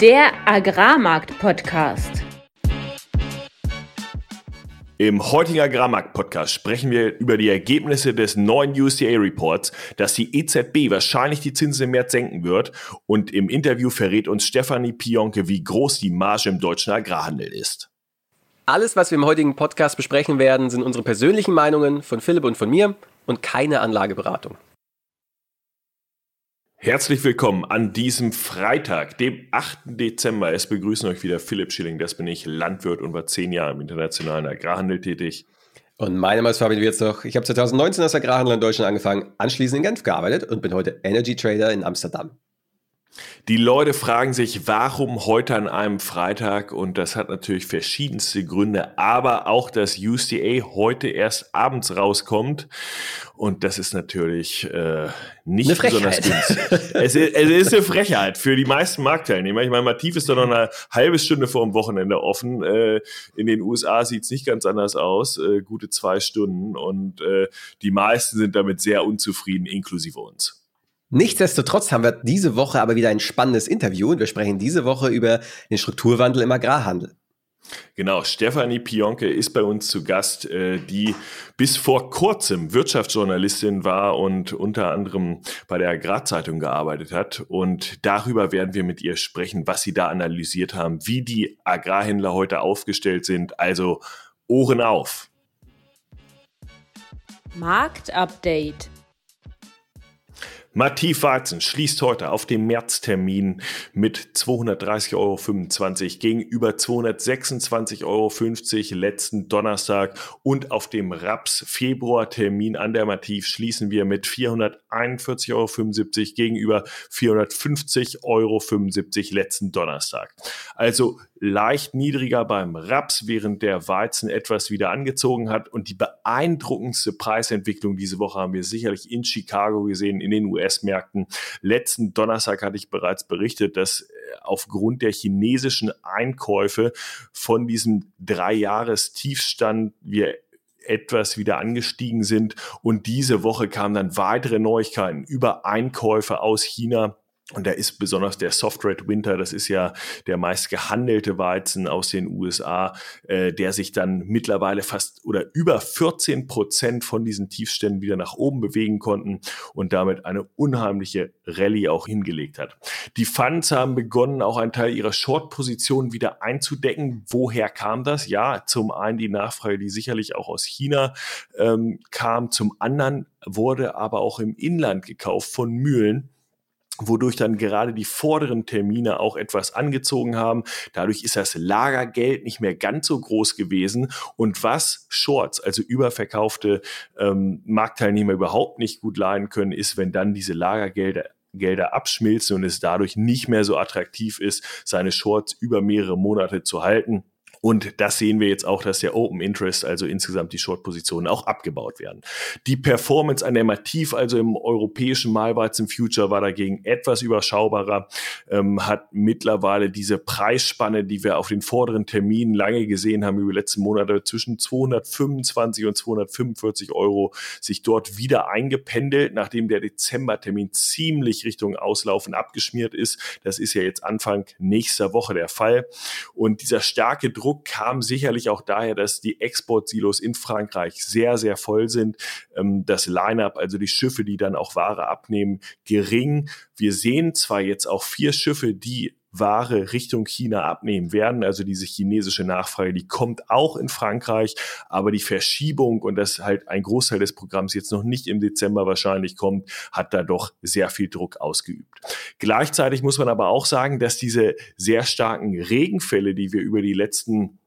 Der Agrarmarkt-Podcast. Im heutigen Agrarmarkt-Podcast sprechen wir über die Ergebnisse des neuen USDA-Reports, dass die EZB wahrscheinlich die Zinsen im März senken wird. Und im Interview verrät uns Stefanie Pionke, wie groß die Marge im deutschen Agrarhandel ist. Alles, was wir im heutigen Podcast besprechen werden, sind unsere persönlichen Meinungen von Philipp und von mir und keine Anlageberatung. Herzlich willkommen an diesem Freitag, dem 8. Dezember. Es begrüßen euch wieder Philipp Schilling, das bin ich, Landwirt und war zehn Jahre im internationalen Agrarhandel tätig. Und mein Name ist Fabian Wirzoch. Ich habe 2019 als Agrarhandler in Deutschland angefangen, anschließend in Genf gearbeitet und bin heute Energy Trader in Amsterdam. Die Leute fragen sich, warum heute an einem Freitag? Und das hat natürlich verschiedenste Gründe, aber auch, dass USDA heute erst abends rauskommt. Und das ist natürlich äh, nicht besonders günstig. es, ist, es ist eine Frechheit für die meisten Marktteilnehmer. Ich meine, Mativ ist doch noch eine halbe Stunde vor dem Wochenende offen. Äh, in den USA sieht es nicht ganz anders aus. Äh, gute zwei Stunden. Und äh, die meisten sind damit sehr unzufrieden, inklusive uns. Nichtsdestotrotz haben wir diese Woche aber wieder ein spannendes Interview und wir sprechen diese Woche über den Strukturwandel im Agrarhandel. Genau, Stefanie Pionke ist bei uns zu Gast, äh, die bis vor kurzem Wirtschaftsjournalistin war und unter anderem bei der Agrarzeitung gearbeitet hat. Und darüber werden wir mit ihr sprechen, was sie da analysiert haben, wie die Agrarhändler heute aufgestellt sind. Also Ohren auf. Marktupdate. Mativ Weizen schließt heute auf dem Märztermin mit 230,25 Euro gegenüber 226,50 Euro letzten Donnerstag und auf dem Raps Februartermin an der Mativ schließen wir mit 441,75 Euro gegenüber 450,75 Euro letzten Donnerstag. Also leicht niedriger beim Raps, während der Weizen etwas wieder angezogen hat. Und die beeindruckendste Preisentwicklung diese Woche haben wir sicherlich in Chicago gesehen, in den US-Märkten. Letzten Donnerstag hatte ich bereits berichtet, dass äh, aufgrund der chinesischen Einkäufe von diesem Drei-Jahres-Tiefstand wir etwas wieder angestiegen sind. Und diese Woche kamen dann weitere Neuigkeiten über Einkäufe aus China und da ist besonders der Soft Red Winter, das ist ja der meist gehandelte Weizen aus den USA, äh, der sich dann mittlerweile fast oder über 14 Prozent von diesen Tiefständen wieder nach oben bewegen konnten und damit eine unheimliche Rallye auch hingelegt hat. Die Funds haben begonnen, auch einen Teil ihrer Short-Position wieder einzudecken. Woher kam das? Ja, zum einen die Nachfrage, die sicherlich auch aus China ähm, kam. Zum anderen wurde aber auch im Inland gekauft von Mühlen wodurch dann gerade die vorderen Termine auch etwas angezogen haben. Dadurch ist das Lagergeld nicht mehr ganz so groß gewesen. Und was Shorts, also überverkaufte ähm, Marktteilnehmer überhaupt nicht gut leihen können, ist, wenn dann diese Lagergelder Gelder abschmilzen und es dadurch nicht mehr so attraktiv ist, seine Shorts über mehrere Monate zu halten. Und das sehen wir jetzt auch, dass der Open Interest, also insgesamt die Short-Positionen, auch abgebaut werden. Die Performance an der Mativ, also im europäischen Malweizen Future, war dagegen etwas überschaubarer, ähm, hat mittlerweile diese Preisspanne, die wir auf den vorderen Terminen lange gesehen haben über die letzten Monate, zwischen 225 und 245 Euro sich dort wieder eingependelt, nachdem der Dezembertermin ziemlich Richtung Auslaufen abgeschmiert ist. Das ist ja jetzt Anfang nächster Woche der Fall. Und dieser starke Druck Druck kam sicherlich auch daher, dass die Exportsilos in Frankreich sehr, sehr voll sind. Ähm, das Line-up, also die Schiffe, die dann auch Ware abnehmen, gering. Wir sehen zwar jetzt auch vier Schiffe, die Ware Richtung China abnehmen werden. Also diese chinesische Nachfrage, die kommt auch in Frankreich, aber die Verschiebung und dass halt ein Großteil des Programms jetzt noch nicht im Dezember wahrscheinlich kommt, hat da doch sehr viel Druck ausgeübt. Gleichzeitig muss man aber auch sagen, dass diese sehr starken Regenfälle, die wir über die letzten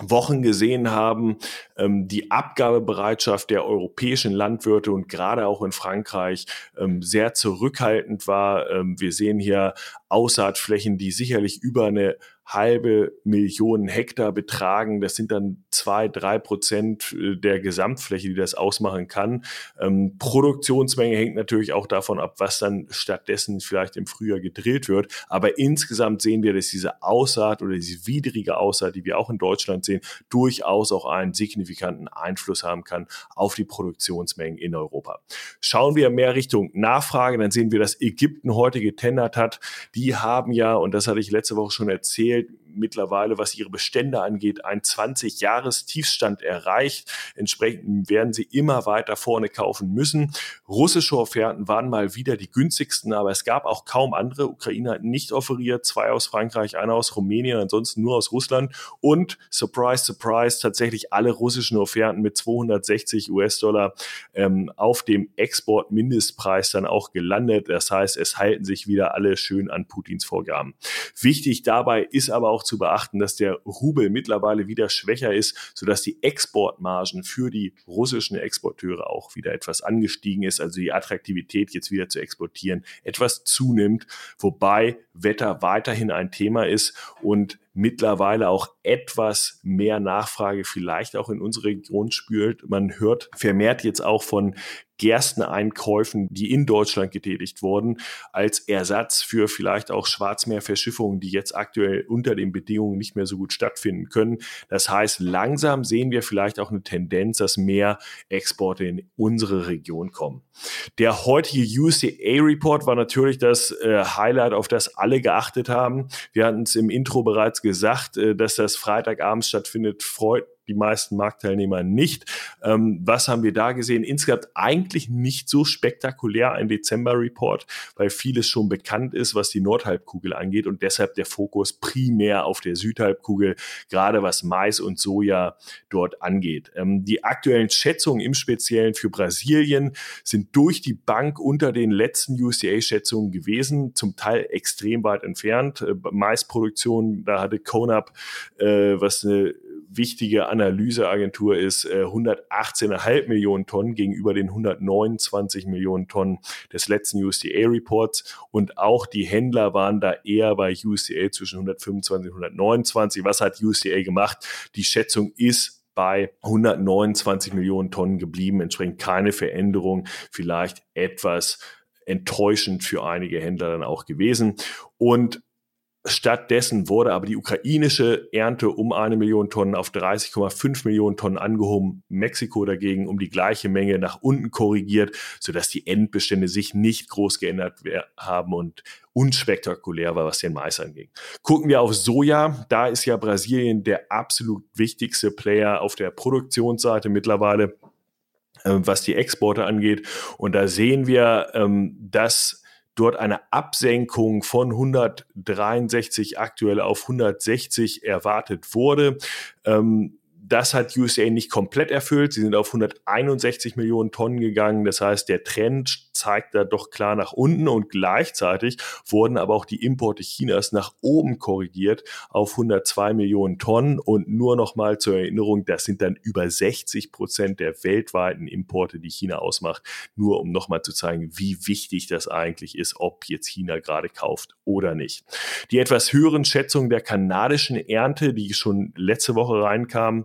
Wochen gesehen haben, ähm, die Abgabebereitschaft der europäischen Landwirte und gerade auch in Frankreich ähm, sehr zurückhaltend war. Ähm, wir sehen hier Aussaatflächen, die sicherlich über eine halbe Million Hektar betragen. Das sind dann zwei, drei Prozent äh, der Gesamtfläche, die das ausmachen kann. Ähm, Produktionsmenge hängt natürlich auch davon ab, was dann stattdessen vielleicht im Frühjahr gedrillt wird. Aber insgesamt sehen wir, dass diese Aussaat oder diese widrige Aussaat, die wir auch in Deutschland sehen, durchaus auch einen signifikanten Einfluss haben kann auf die Produktionsmengen in Europa. Schauen wir mehr Richtung Nachfrage, dann sehen wir, dass Ägypten heute getendert hat. Die haben ja, und das hatte ich letzte Woche schon erzählt, it mittlerweile, was ihre Bestände angeht, ein 20-Jahres-Tiefstand erreicht. Entsprechend werden sie immer weiter vorne kaufen müssen. Russische Offerten waren mal wieder die günstigsten, aber es gab auch kaum andere. Ukraine hat nicht offeriert, zwei aus Frankreich, einer aus Rumänien, ansonsten nur aus Russland und surprise, surprise, tatsächlich alle russischen Offerten mit 260 US-Dollar ähm, auf dem Export-Mindestpreis dann auch gelandet. Das heißt, es halten sich wieder alle schön an Putins Vorgaben. Wichtig dabei ist aber auch zu beachten, dass der Rubel mittlerweile wieder schwächer ist, sodass die Exportmargen für die russischen Exporteure auch wieder etwas angestiegen ist, also die Attraktivität jetzt wieder zu exportieren etwas zunimmt, wobei Wetter weiterhin ein Thema ist und mittlerweile auch etwas mehr Nachfrage vielleicht auch in unsere Region spürt. Man hört vermehrt jetzt auch von Gersteneinkäufen, die in Deutschland getätigt wurden, als Ersatz für vielleicht auch Schwarzmeerverschiffungen, die jetzt aktuell unter den Bedingungen nicht mehr so gut stattfinden können. Das heißt, langsam sehen wir vielleicht auch eine Tendenz, dass mehr Exporte in unsere Region kommen. Der heutige USDA-Report war natürlich das äh, Highlight, auf das alle geachtet haben. Wir hatten es im Intro bereits gesagt, äh, dass das Freitagabends stattfindet, freut die meisten Marktteilnehmer nicht. Ähm, was haben wir da gesehen? Insgesamt eigentlich nicht so spektakulär ein Dezember-Report, weil vieles schon bekannt ist, was die Nordhalbkugel angeht und deshalb der Fokus primär auf der Südhalbkugel, gerade was Mais und Soja dort angeht. Ähm, die aktuellen Schätzungen im Speziellen für Brasilien sind durch die Bank unter den letzten USDA-Schätzungen gewesen, zum Teil extrem weit entfernt. Äh, Maisproduktion, da hatte Conab, äh, was eine wichtige Analyseagentur ist, äh, 118,5 Millionen Tonnen gegenüber den 129 Millionen Tonnen des letzten USDA-Reports. Und auch die Händler waren da eher bei USDA zwischen 125 und 129. Was hat USDA gemacht? Die Schätzung ist bei 129 Millionen Tonnen geblieben, entsprechend keine Veränderung, vielleicht etwas enttäuschend für einige Händler dann auch gewesen. Und Stattdessen wurde aber die ukrainische Ernte um eine Million Tonnen auf 30,5 Millionen Tonnen angehoben. Mexiko dagegen um die gleiche Menge nach unten korrigiert, sodass die Endbestände sich nicht groß geändert haben und unspektakulär war, was den Mais anging. Gucken wir auf Soja. Da ist ja Brasilien der absolut wichtigste Player auf der Produktionsseite mittlerweile, äh, was die Exporte angeht. Und da sehen wir, ähm, dass dort eine Absenkung von 163 aktuell auf 160 erwartet wurde. Ähm, das hat USA nicht komplett erfüllt. Sie sind auf 161 Millionen Tonnen gegangen. Das heißt, der Trend zeigt da doch klar nach unten und gleichzeitig wurden aber auch die Importe Chinas nach oben korrigiert auf 102 Millionen Tonnen. Und nur noch mal zur Erinnerung, das sind dann über 60 Prozent der weltweiten Importe, die China ausmacht. Nur um noch mal zu zeigen, wie wichtig das eigentlich ist, ob jetzt China gerade kauft oder nicht. Die etwas höheren Schätzungen der kanadischen Ernte, die schon letzte Woche reinkamen,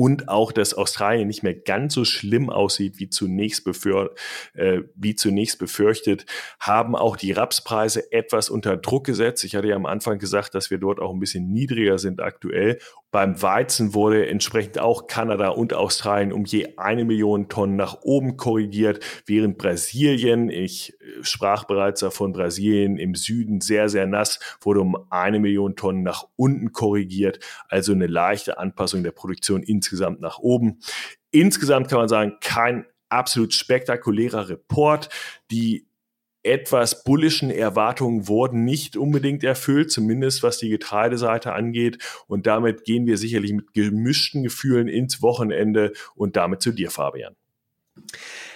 und auch, dass Australien nicht mehr ganz so schlimm aussieht wie zunächst, befür, äh, wie zunächst befürchtet, haben auch die Rapspreise etwas unter Druck gesetzt. Ich hatte ja am Anfang gesagt, dass wir dort auch ein bisschen niedriger sind aktuell. Beim Weizen wurde entsprechend auch Kanada und Australien um je eine Million Tonnen nach oben korrigiert, während Brasilien, ich äh, sprach bereits davon, Brasilien im Süden sehr, sehr nass, wurde um eine Million Tonnen nach unten korrigiert. Also eine leichte Anpassung der Produktion insgesamt nach oben. Insgesamt kann man sagen, kein absolut spektakulärer Report. Die etwas bullischen Erwartungen wurden nicht unbedingt erfüllt, zumindest was die Getreideseite angeht. Und damit gehen wir sicherlich mit gemischten Gefühlen ins Wochenende und damit zu dir, Fabian.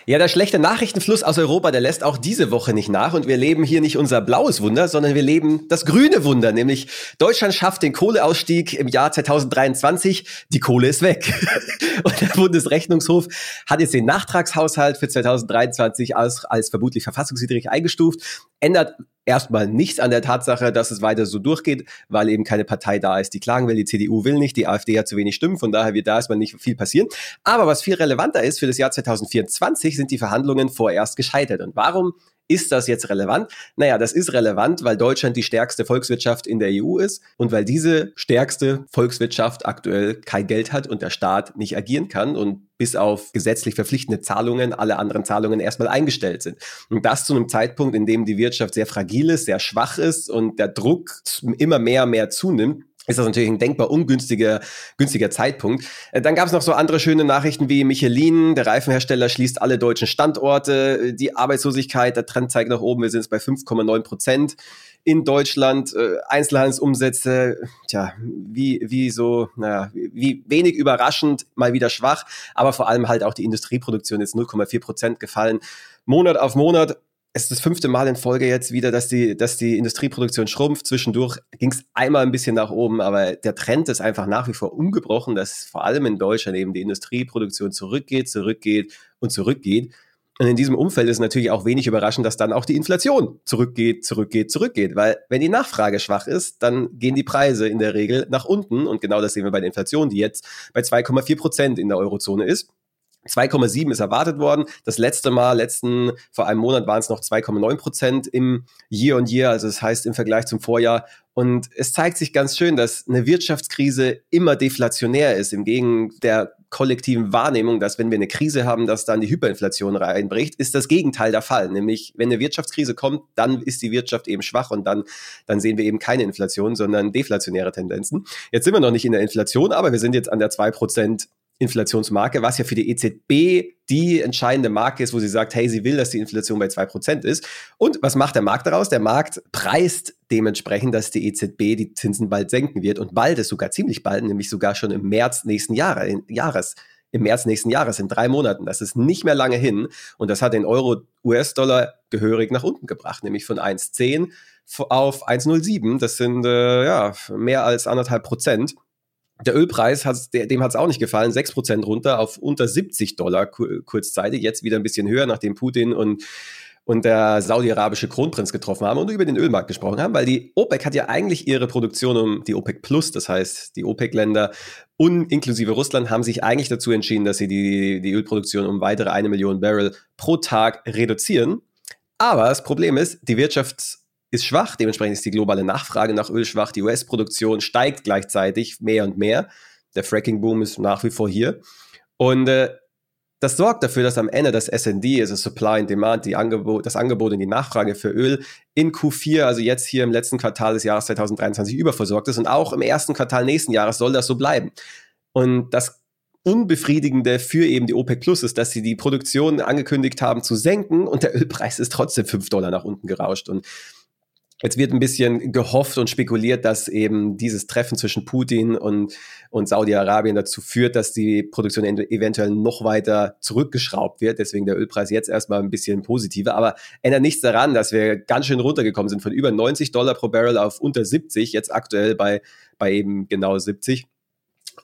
Ja, der schlechte Nachrichtenfluss aus Europa, der lässt auch diese Woche nicht nach. Und wir leben hier nicht unser blaues Wunder, sondern wir leben das grüne Wunder, nämlich Deutschland schafft den Kohleausstieg im Jahr 2023, die Kohle ist weg. und der Bundesrechnungshof hat jetzt den Nachtragshaushalt für 2023 als, als vermutlich verfassungswidrig eingestuft, ändert erstmal nichts an der Tatsache, dass es weiter so durchgeht, weil eben keine Partei da ist, die klagen will. Die CDU will nicht, die AfD hat zu wenig Stimmen, von daher wird da erstmal nicht viel passieren. Aber was viel relevanter ist für das Jahr 2024, sind die Verhandlungen vorerst gescheitert. Und warum Ist das jetzt relevant? Naja, das ist relevant, weil Deutschland die stärkste Volkswirtschaft in der EU ist und weil diese stärkste Volkswirtschaft aktuell kein Geld hat und der Staat nicht agieren kann und bis auf gesetzlich verpflichtende Zahlungen alle anderen Zahlungen erstmal eingestellt sind. Und das zu einem Zeitpunkt, in dem die Wirtschaft sehr fragil ist, sehr schwach ist und der Druck immer mehr, mehr zunimmt ist das natürlich ein denkbar ungünstiger günstiger Zeitpunkt. Äh, dann gab es noch so andere schöne Nachrichten wie Michelin, der Reifenhersteller schließt alle deutschen Standorte, die Arbeitslosigkeit, der Trend zeigt nach oben, wir sind jetzt bei 5,9 Prozent in Deutschland, äh, Einzelhandelsumsätze, tja, wie, wie so, naja, wie wenig überraschend, mal wieder schwach, aber vor allem halt auch die Industrieproduktion ist 0,4 Prozent gefallen. Monat auf Monat es ist das fünfte Mal in Folge jetzt wieder, dass die, dass die Industrieproduktion schrumpft. Zwischendurch ging es einmal ein bisschen nach oben, aber der Trend ist einfach nach wie vor ungebrochen, dass vor allem in Deutschland eben die Industrieproduktion zurückgeht, zurückgeht und zurückgeht. Und in diesem Umfeld ist natürlich auch wenig überraschend, dass dann auch die Inflation zurückgeht, zurückgeht, zurückgeht. Weil wenn die Nachfrage schwach ist, dann gehen die Preise in der Regel nach unten. Und genau das sehen wir bei der Inflation, die jetzt bei 2,4 Prozent in der Eurozone ist. 2,7 ist erwartet worden. Das letzte Mal, letzten, vor einem Monat waren es noch 2,9 Prozent im Year on Year, also das heißt im Vergleich zum Vorjahr. Und es zeigt sich ganz schön, dass eine Wirtschaftskrise immer deflationär ist, im Gegen der kollektiven Wahrnehmung, dass wenn wir eine Krise haben, dass dann die Hyperinflation reinbricht, ist das Gegenteil der Fall. Nämlich, wenn eine Wirtschaftskrise kommt, dann ist die Wirtschaft eben schwach und dann, dann sehen wir eben keine Inflation, sondern deflationäre Tendenzen. Jetzt sind wir noch nicht in der Inflation, aber wir sind jetzt an der 2% Inflationsmarke, was ja für die EZB die entscheidende Marke ist, wo sie sagt, hey, sie will, dass die Inflation bei 2% ist. Und was macht der Markt daraus? Der Markt preist dementsprechend, dass die EZB die Zinsen bald senken wird und bald ist sogar ziemlich bald, nämlich sogar schon im März nächsten Jahre, Jahres im März nächsten Jahres, in drei Monaten. Das ist nicht mehr lange hin. Und das hat den Euro-US-Dollar gehörig nach unten gebracht, nämlich von 1,10 auf 1,07. Das sind äh, ja mehr als anderthalb Prozent. Der Ölpreis, hat, dem hat es auch nicht gefallen, 6% runter auf unter 70 Dollar kurzzeitig, jetzt wieder ein bisschen höher, nachdem Putin und, und der saudi-arabische Kronprinz getroffen haben und über den Ölmarkt gesprochen haben, weil die OPEC hat ja eigentlich ihre Produktion um die OPEC Plus, das heißt die OPEC-Länder und inklusive Russland haben sich eigentlich dazu entschieden, dass sie die, die Ölproduktion um weitere eine Million Barrel pro Tag reduzieren. Aber das Problem ist, die Wirtschafts- ist schwach, dementsprechend ist die globale Nachfrage nach Öl schwach, die US-Produktion steigt gleichzeitig mehr und mehr. Der Fracking-Boom ist nach wie vor hier. Und äh, das sorgt dafür, dass am Ende das SND, also Supply and Demand, Angebot, das Angebot und die Nachfrage für Öl in Q4, also jetzt hier im letzten Quartal des Jahres 2023 überversorgt ist und auch im ersten Quartal nächsten Jahres soll das so bleiben. Und das Unbefriedigende für eben die OPEC Plus ist, dass sie die Produktion angekündigt haben zu senken und der Ölpreis ist trotzdem 5 Dollar nach unten gerauscht. Und Jetzt wird ein bisschen gehofft und spekuliert, dass eben dieses Treffen zwischen Putin und, und Saudi-Arabien dazu führt, dass die Produktion eventuell noch weiter zurückgeschraubt wird. Deswegen der Ölpreis jetzt erstmal ein bisschen positiver. Aber ändert nichts daran, dass wir ganz schön runtergekommen sind von über 90 Dollar pro Barrel auf unter 70, jetzt aktuell bei, bei eben genau 70.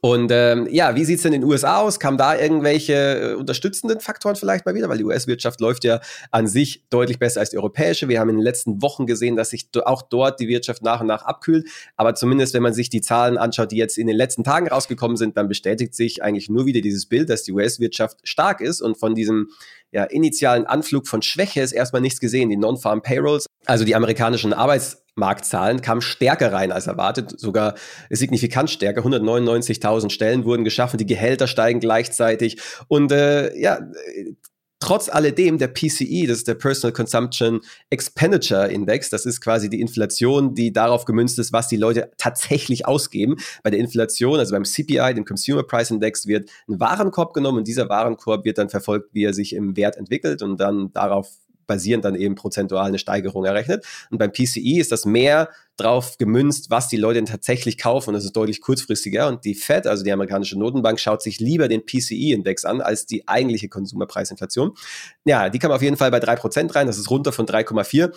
Und ähm, ja, wie sieht's denn in den USA aus? Kamen da irgendwelche äh, unterstützenden Faktoren vielleicht mal wieder? Weil die US-Wirtschaft läuft ja an sich deutlich besser als die europäische. Wir haben in den letzten Wochen gesehen, dass sich auch dort die Wirtschaft nach und nach abkühlt. Aber zumindest, wenn man sich die Zahlen anschaut, die jetzt in den letzten Tagen rausgekommen sind, dann bestätigt sich eigentlich nur wieder dieses Bild, dass die US-Wirtschaft stark ist und von diesem ja, initialen Anflug von Schwäche ist erstmal nichts gesehen. Die Non-Farm Payrolls, also die amerikanischen Arbeitsmarktzahlen, kamen stärker rein als erwartet, sogar signifikant stärker. 199.000 Stellen wurden geschaffen, die Gehälter steigen gleichzeitig. Und äh, ja, trotz alledem der PCE, das ist der Personal Consumption Expenditure Index, das ist quasi die Inflation, die darauf gemünzt ist, was die Leute tatsächlich ausgeben. Bei der Inflation, also beim CPI, dem Consumer Price Index, wird ein Warenkorb genommen und dieser Warenkorb wird dann verfolgt, wie er sich im Wert entwickelt und dann darauf basierend dann eben prozentual eine Steigerung errechnet. Und beim PCI ist das mehr drauf gemünzt, was die Leute denn tatsächlich kaufen. Und das ist deutlich kurzfristiger. Und die Fed, also die amerikanische Notenbank, schaut sich lieber den PCI-Index an als die eigentliche Konsumerpreisinflation. Ja, die kam auf jeden Fall bei 3% rein. Das ist runter von 3,4.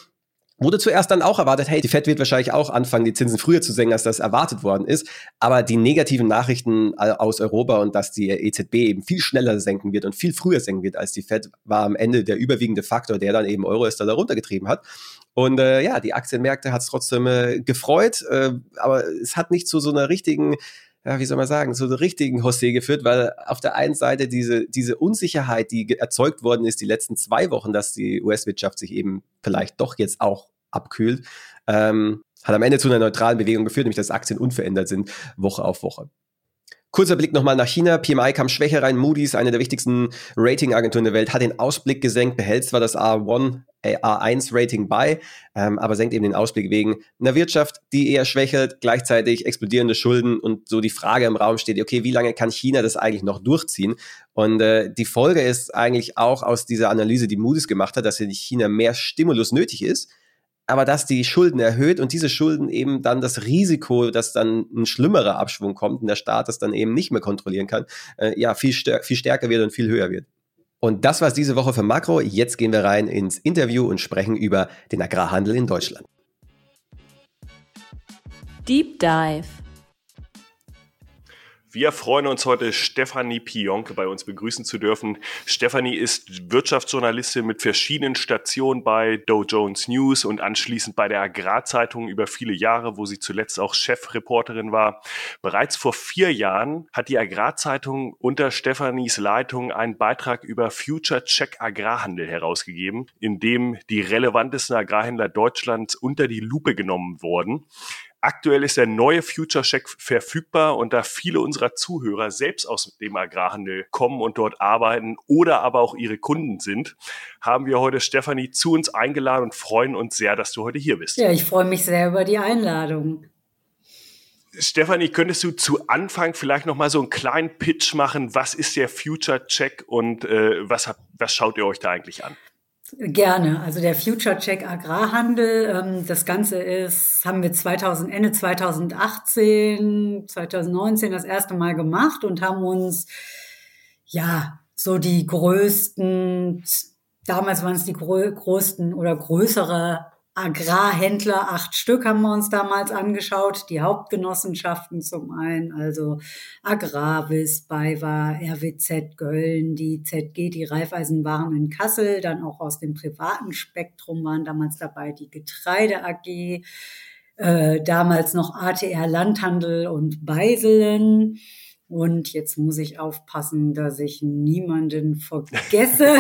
Wurde zuerst dann auch erwartet, hey, die Fed wird wahrscheinlich auch anfangen, die Zinsen früher zu senken, als das erwartet worden ist. Aber die negativen Nachrichten aus Europa und dass die EZB eben viel schneller senken wird und viel früher senken wird als die Fed, war am Ende der überwiegende Faktor, der dann eben Euro-US-Dollar runtergetrieben hat. Und äh, ja, die Aktienmärkte hat es trotzdem äh, gefreut, äh, aber es hat nicht zu so einer richtigen ja, wie soll man sagen, zu so richtigen José geführt, weil auf der einen Seite diese, diese Unsicherheit, die erzeugt worden ist die letzten zwei Wochen, dass die US-Wirtschaft sich eben vielleicht doch jetzt auch abkühlt, ähm, hat am Ende zu einer neutralen Bewegung geführt, nämlich dass Aktien unverändert sind, Woche auf Woche. Kurzer Blick nochmal nach China. PMI kam schwächer rein. Moody's, eine der wichtigsten Ratingagenturen der Welt, hat den Ausblick gesenkt, behält zwar das A1, äh, A1-Rating bei, ähm, aber senkt eben den Ausblick wegen einer Wirtschaft, die eher schwächelt, gleichzeitig explodierende Schulden und so die Frage im Raum steht, okay, wie lange kann China das eigentlich noch durchziehen? Und äh, die Folge ist eigentlich auch aus dieser Analyse, die Moody's gemacht hat, dass in China mehr Stimulus nötig ist aber dass die Schulden erhöht und diese Schulden eben dann das Risiko, dass dann ein schlimmerer Abschwung kommt und der Staat das dann eben nicht mehr kontrollieren kann, äh, ja, viel, viel stärker wird und viel höher wird. Und das war es diese Woche für Makro. Jetzt gehen wir rein ins Interview und sprechen über den Agrarhandel in Deutschland. Deep Dive. Wir freuen uns heute, Stefanie Pionke bei uns begrüßen zu dürfen. Stefanie ist Wirtschaftsjournalistin mit verschiedenen Stationen bei Dow Jones News und anschließend bei der Agrarzeitung über viele Jahre, wo sie zuletzt auch Chefreporterin war. Bereits vor vier Jahren hat die Agrarzeitung unter Stefanies Leitung einen Beitrag über Future Check Agrarhandel herausgegeben, in dem die relevantesten Agrarhändler Deutschlands unter die Lupe genommen wurden. Aktuell ist der neue Future Check verfügbar und da viele unserer Zuhörer selbst aus dem Agrarhandel kommen und dort arbeiten oder aber auch ihre Kunden sind, haben wir heute Stefanie zu uns eingeladen und freuen uns sehr, dass du heute hier bist. Ja, ich freue mich sehr über die Einladung. Stefanie, könntest du zu Anfang vielleicht noch mal so einen kleinen Pitch machen? Was ist der Future Check und äh, was, habt, was schaut ihr euch da eigentlich an? Gerne. Also der Future Check Agrarhandel, ähm, das Ganze ist, haben wir 2000, Ende 2018, 2019 das erste Mal gemacht und haben uns, ja, so die größten, damals waren es die größten oder größere Agrarhändler, acht Stück haben wir uns damals angeschaut, die Hauptgenossenschaften zum einen, also Agravis, BayWa, RWZ Köln, die ZG, die Raiffeisenwaren in Kassel, dann auch aus dem privaten Spektrum waren damals dabei die Getreide AG, äh, damals noch ATR Landhandel und Beiselen. Und jetzt muss ich aufpassen, dass ich niemanden vergesse.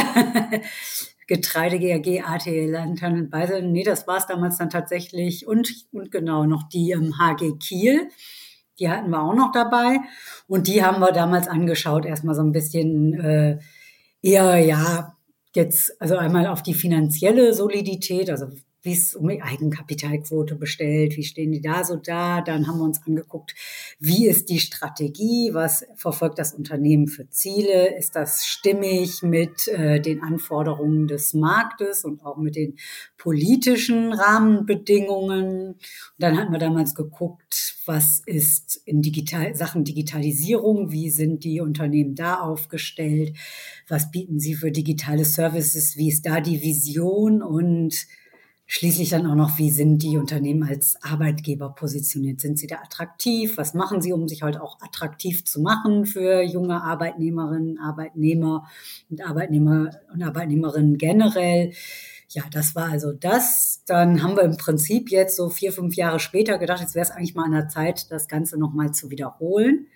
Getreide GAG, AT, Lantern und Beisel. Nee, das war es damals dann tatsächlich. Und, und genau noch die im HG Kiel. Die hatten wir auch noch dabei. Und die haben wir damals angeschaut. Erstmal so ein bisschen äh, eher, ja, jetzt, also einmal auf die finanzielle Solidität, also wie es um die Eigenkapitalquote bestellt, wie stehen die da so da. Dann haben wir uns angeguckt, wie ist die Strategie, was verfolgt das Unternehmen für Ziele, ist das stimmig mit äh, den Anforderungen des Marktes und auch mit den politischen Rahmenbedingungen. Und dann hatten wir damals geguckt, was ist in Digital Sachen Digitalisierung, wie sind die Unternehmen da aufgestellt, was bieten sie für digitale Services, wie ist da die Vision? Und Schließlich dann auch noch, wie sind die Unternehmen als Arbeitgeber positioniert? Sind sie da attraktiv? Was machen sie, um sich halt auch attraktiv zu machen für junge Arbeitnehmerinnen, Arbeitnehmer und Arbeitnehmer und Arbeitnehmerinnen generell? Ja, das war also das. Dann haben wir im Prinzip jetzt so vier, fünf Jahre später gedacht, jetzt wäre es eigentlich mal an der Zeit, das Ganze nochmal zu wiederholen.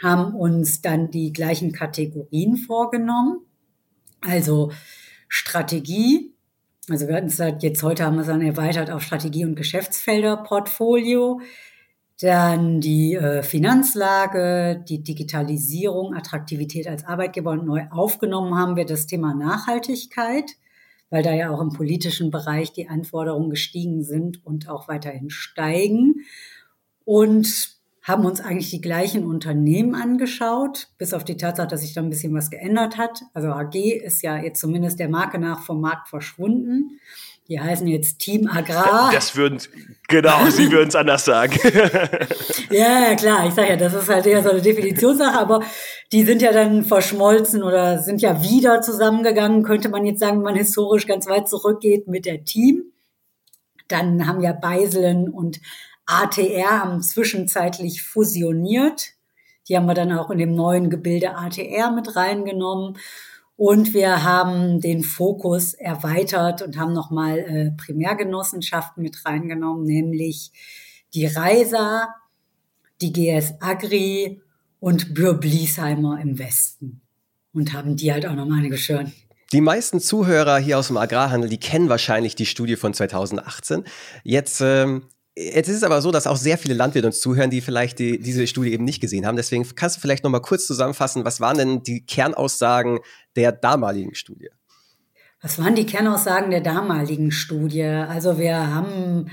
Haben uns dann die gleichen Kategorien vorgenommen. Also Strategie, also wir hatten es halt jetzt heute haben wir es dann erweitert auf Strategie- und Geschäftsfelder-Portfolio. Dann die äh, Finanzlage, die Digitalisierung, Attraktivität als Arbeitgeber und neu aufgenommen haben wir das Thema Nachhaltigkeit, weil da ja auch im politischen Bereich die Anforderungen gestiegen sind und auch weiterhin steigen. Und haben uns eigentlich die gleichen Unternehmen angeschaut, bis auf die Tatsache, dass sich da ein bisschen was geändert hat. Also AG ist ja jetzt zumindest der Marke nach vom Markt verschwunden. Die heißen jetzt Team Agrar. Das würden, genau, Sie würden es anders sagen. ja, klar, ich sage ja, das ist halt eher so eine Definitionssache, aber die sind ja dann verschmolzen oder sind ja wieder zusammengegangen, könnte man jetzt sagen, wenn man historisch ganz weit zurückgeht mit der Team. Dann haben ja Beiselen und ATR haben zwischenzeitlich fusioniert. Die haben wir dann auch in dem neuen Gebilde ATR mit reingenommen. Und wir haben den Fokus erweitert und haben nochmal äh, Primärgenossenschaften mit reingenommen, nämlich die Reisa, die GS Agri und Bür Bliesheimer im Westen. Und haben die halt auch nochmal eine geschören. Die meisten Zuhörer hier aus dem Agrarhandel, die kennen wahrscheinlich die Studie von 2018. Jetzt ähm, Jetzt ist es aber so, dass auch sehr viele Landwirte uns zuhören, die vielleicht die, diese Studie eben nicht gesehen haben. Deswegen kannst du vielleicht noch mal kurz zusammenfassen, was waren denn die Kernaussagen der damaligen Studie? Was waren die Kernaussagen der damaligen Studie? Also wir haben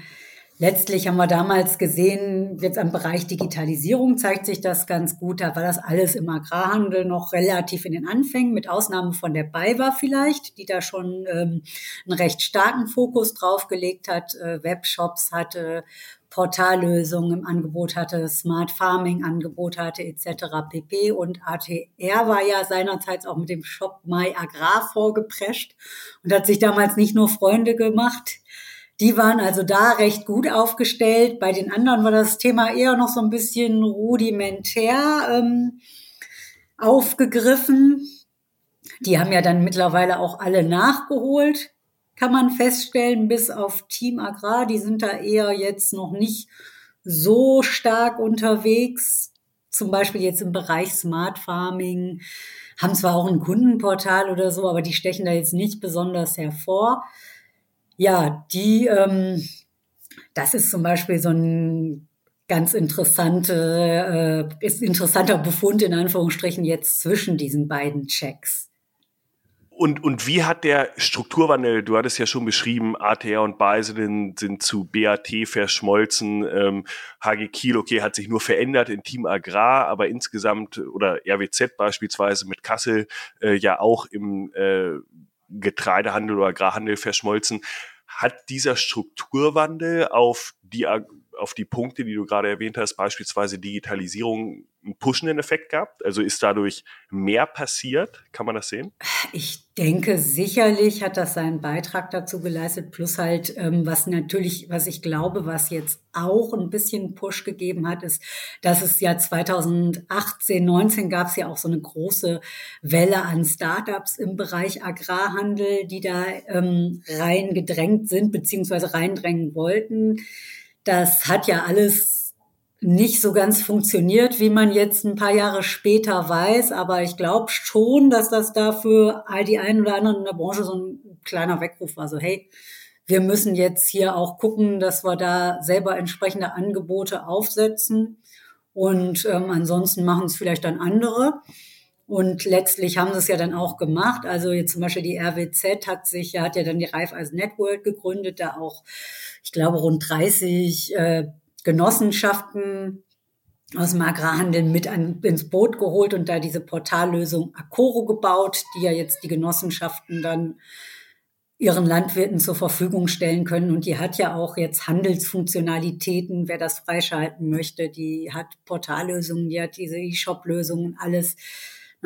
Letztlich haben wir damals gesehen, jetzt am Bereich Digitalisierung zeigt sich das ganz gut. Da war das alles im Agrarhandel noch relativ in den Anfängen, mit Ausnahme von der BayWa vielleicht, die da schon ähm, einen recht starken Fokus draufgelegt hat, äh, Webshops hatte, Portallösungen im Angebot hatte, Smart Farming Angebot hatte etc. pp. Und ATR war ja seinerzeit auch mit dem Shop My Agrar vorgeprescht und hat sich damals nicht nur Freunde gemacht, die waren also da recht gut aufgestellt. Bei den anderen war das Thema eher noch so ein bisschen rudimentär ähm, aufgegriffen. Die haben ja dann mittlerweile auch alle nachgeholt, kann man feststellen, bis auf Team Agrar. Die sind da eher jetzt noch nicht so stark unterwegs. Zum Beispiel jetzt im Bereich Smart Farming, haben zwar auch ein Kundenportal oder so, aber die stechen da jetzt nicht besonders hervor. Ja, die, ähm, das ist zum Beispiel so ein ganz interessante, äh, ist interessanter Befund in Anführungsstrichen jetzt zwischen diesen beiden Checks. Und, und wie hat der Strukturwandel, du hattest ja schon beschrieben, ATR und Beiselen sind zu BAT verschmolzen, ähm, HG Kiel, okay, hat sich nur verändert in Team Agrar, aber insgesamt, oder RWZ beispielsweise mit Kassel, äh, ja auch im äh, Getreidehandel oder Agrarhandel verschmolzen. Hat dieser Strukturwandel auf die, auf die Punkte, die du gerade erwähnt hast, beispielsweise Digitalisierung, einen pushenden Effekt gehabt? Also ist dadurch mehr passiert? Kann man das sehen? Ich denke, sicherlich hat das seinen Beitrag dazu geleistet, plus halt, ähm, was natürlich, was ich glaube, was jetzt auch ein bisschen Push gegeben hat, ist, dass es ja 2018, 19 gab es ja auch so eine große Welle an Startups im Bereich Agrarhandel, die da ähm, reingedrängt sind, beziehungsweise reindrängen wollten. Das hat ja alles nicht so ganz funktioniert, wie man jetzt ein paar Jahre später weiß. Aber ich glaube schon, dass das dafür all die einen oder anderen in der Branche so ein kleiner Weckruf war. So, hey, wir müssen jetzt hier auch gucken, dass wir da selber entsprechende Angebote aufsetzen. Und ähm, ansonsten machen es vielleicht dann andere. Und letztlich haben sie es ja dann auch gemacht. Also jetzt zum Beispiel die RWZ hat sich, hat ja dann die Raiffeisen Network gegründet, da auch, ich glaube, rund 30 äh, Genossenschaften aus dem Agrarhandel mit an, ins Boot geholt und da diese Portallösung Acoro gebaut, die ja jetzt die Genossenschaften dann ihren Landwirten zur Verfügung stellen können. Und die hat ja auch jetzt Handelsfunktionalitäten, wer das freischalten möchte. Die hat Portallösungen, die hat diese E-Shop-Lösungen, alles.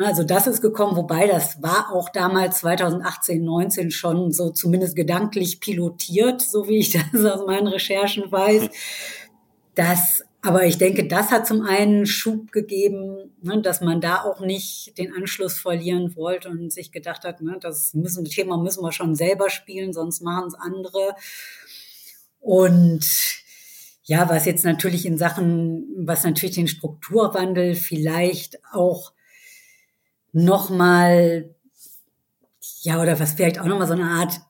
Also das ist gekommen, wobei das war auch damals 2018, 19 schon so zumindest gedanklich pilotiert, so wie ich das aus meinen Recherchen weiß. Das, aber ich denke, das hat zum einen Schub gegeben, ne, dass man da auch nicht den Anschluss verlieren wollte und sich gedacht hat, ne, das müssen, das Thema müssen wir schon selber spielen, sonst machen es andere. Und ja, was jetzt natürlich in Sachen, was natürlich den Strukturwandel vielleicht auch nochmal, ja, oder was vielleicht auch nochmal so eine Art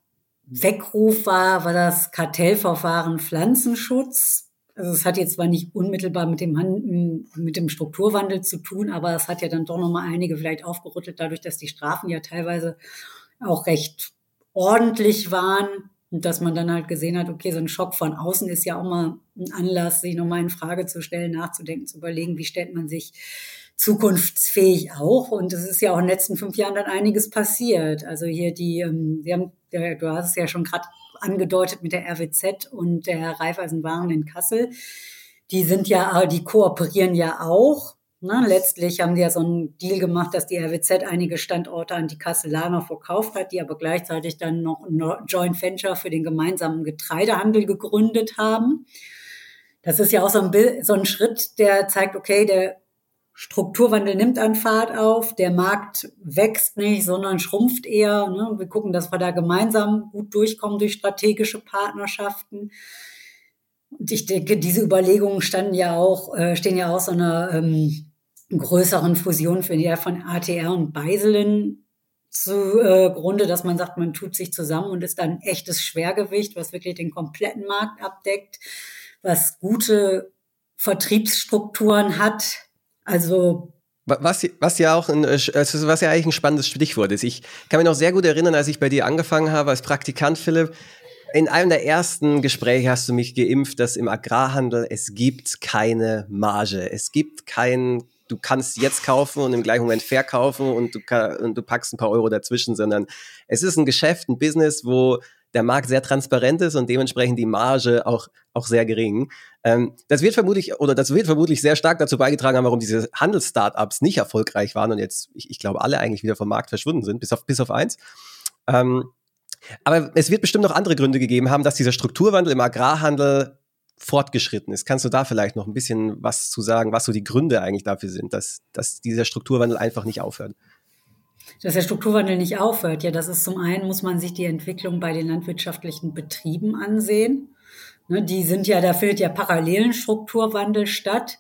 Weckruf war, war das Kartellverfahren Pflanzenschutz. Also es hat jetzt zwar nicht unmittelbar mit dem, mit dem Strukturwandel zu tun, aber es hat ja dann doch nochmal einige vielleicht aufgerüttelt, dadurch, dass die Strafen ja teilweise auch recht ordentlich waren und dass man dann halt gesehen hat, okay, so ein Schock von außen ist ja auch mal ein Anlass, sich nochmal in Frage zu stellen, nachzudenken, zu überlegen, wie stellt man sich zukunftsfähig auch. Und es ist ja auch in den letzten fünf Jahren dann einiges passiert. Also hier die, ähm, wir haben, du hast es ja schon gerade angedeutet mit der RWZ und der Raiffeisenwaren in Kassel. Die sind ja, die kooperieren ja auch. Ne? Letztlich haben die ja so einen Deal gemacht, dass die RWZ einige Standorte an die Kasselaner verkauft hat, die aber gleichzeitig dann noch ein Joint Venture für den gemeinsamen Getreidehandel gegründet haben. Das ist ja auch so ein, so ein Schritt, der zeigt, okay, der Strukturwandel nimmt an Fahrt auf, der Markt wächst nicht, sondern schrumpft eher. Ne? Wir gucken, dass wir da gemeinsam gut durchkommen durch strategische Partnerschaften. Und ich denke, diese Überlegungen standen ja auch, äh, stehen ja auch so einer ähm, größeren Fusion für die von ATR und Beiselen zugrunde, äh, dass man sagt, man tut sich zusammen und ist dann ein echtes Schwergewicht, was wirklich den kompletten Markt abdeckt, was gute Vertriebsstrukturen hat. Also was, was ja auch ein, also was ja eigentlich ein spannendes Stichwort ist. Ich kann mich noch sehr gut erinnern, als ich bei dir angefangen habe als Praktikant, Philipp. In einem der ersten Gespräche hast du mich geimpft, dass im Agrarhandel es gibt keine Marge. Es gibt kein du kannst jetzt kaufen und im gleichen Moment verkaufen und du, und du packst ein paar Euro dazwischen, sondern es ist ein Geschäft, ein Business, wo der Markt sehr transparent ist und dementsprechend die Marge auch, auch sehr gering. Ähm, das wird vermutlich, oder das wird vermutlich sehr stark dazu beigetragen haben, warum diese Handelsstartups nicht erfolgreich waren und jetzt, ich, ich glaube, alle eigentlich wieder vom Markt verschwunden sind, bis auf, bis auf eins. Ähm, aber es wird bestimmt noch andere Gründe gegeben haben, dass dieser Strukturwandel im Agrarhandel fortgeschritten ist. Kannst du da vielleicht noch ein bisschen was zu sagen, was so die Gründe eigentlich dafür sind, dass, dass dieser Strukturwandel einfach nicht aufhört? Dass der Strukturwandel nicht aufhört, ja, das ist zum einen, muss man sich die Entwicklung bei den landwirtschaftlichen Betrieben ansehen. Ne, die sind ja, da findet ja parallelen Strukturwandel statt.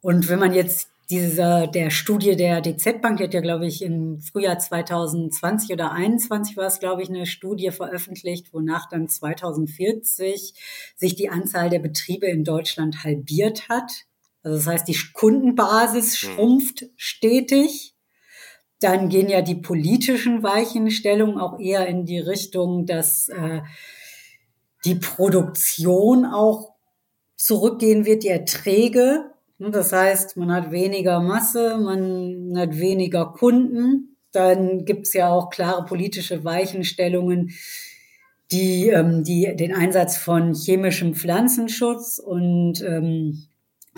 Und wenn man jetzt dieser, der Studie der DZ Bank, die hat ja, glaube ich, im Frühjahr 2020 oder 2021 war es, glaube ich, eine Studie veröffentlicht, wonach dann 2040 sich die Anzahl der Betriebe in Deutschland halbiert hat. Also das heißt, die Kundenbasis hm. schrumpft stetig. Dann gehen ja die politischen Weichenstellungen auch eher in die Richtung, dass äh, die Produktion auch zurückgehen wird, die Erträge das heißt, man hat weniger Masse, man hat weniger Kunden. Dann gibt's ja auch klare politische Weichenstellungen, die, ähm, die den Einsatz von chemischem Pflanzenschutz und ähm,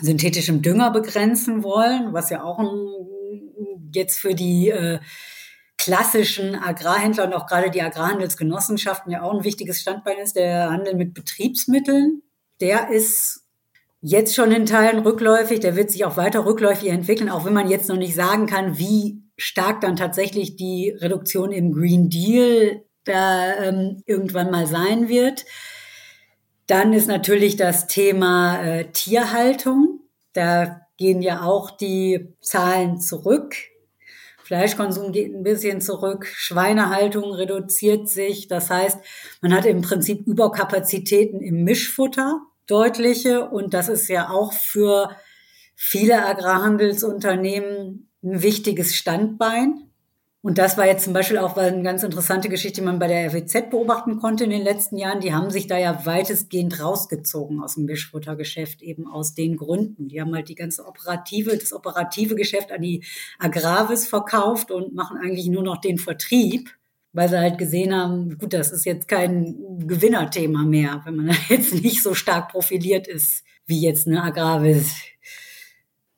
synthetischem Dünger begrenzen wollen, was ja auch ein, jetzt für die äh, klassischen Agrarhändler und auch gerade die Agrarhandelsgenossenschaften ja auch ein wichtiges Standbein ist, der Handel mit Betriebsmitteln. Der ist jetzt schon in Teilen rückläufig, der wird sich auch weiter rückläufig entwickeln, auch wenn man jetzt noch nicht sagen kann, wie stark dann tatsächlich die Reduktion im Green Deal da ähm, irgendwann mal sein wird. Dann ist natürlich das Thema äh, Tierhaltung. Da gehen ja auch die Zahlen zurück. Fleischkonsum geht ein bisschen zurück, Schweinehaltung reduziert sich. Das heißt, man hat im Prinzip Überkapazitäten im Mischfutter deutliche. Und das ist ja auch für viele Agrarhandelsunternehmen ein wichtiges Standbein. Und das war jetzt zum Beispiel auch eine ganz interessante Geschichte, die man bei der RWZ beobachten konnte in den letzten Jahren. Die haben sich da ja weitestgehend rausgezogen aus dem Mischfuttergeschäft, eben aus den Gründen. Die haben halt die ganze operative, das operative Geschäft an die Agravis verkauft und machen eigentlich nur noch den Vertrieb weil sie halt gesehen haben, gut, das ist jetzt kein Gewinnerthema mehr, wenn man jetzt nicht so stark profiliert ist wie jetzt eine Agravis.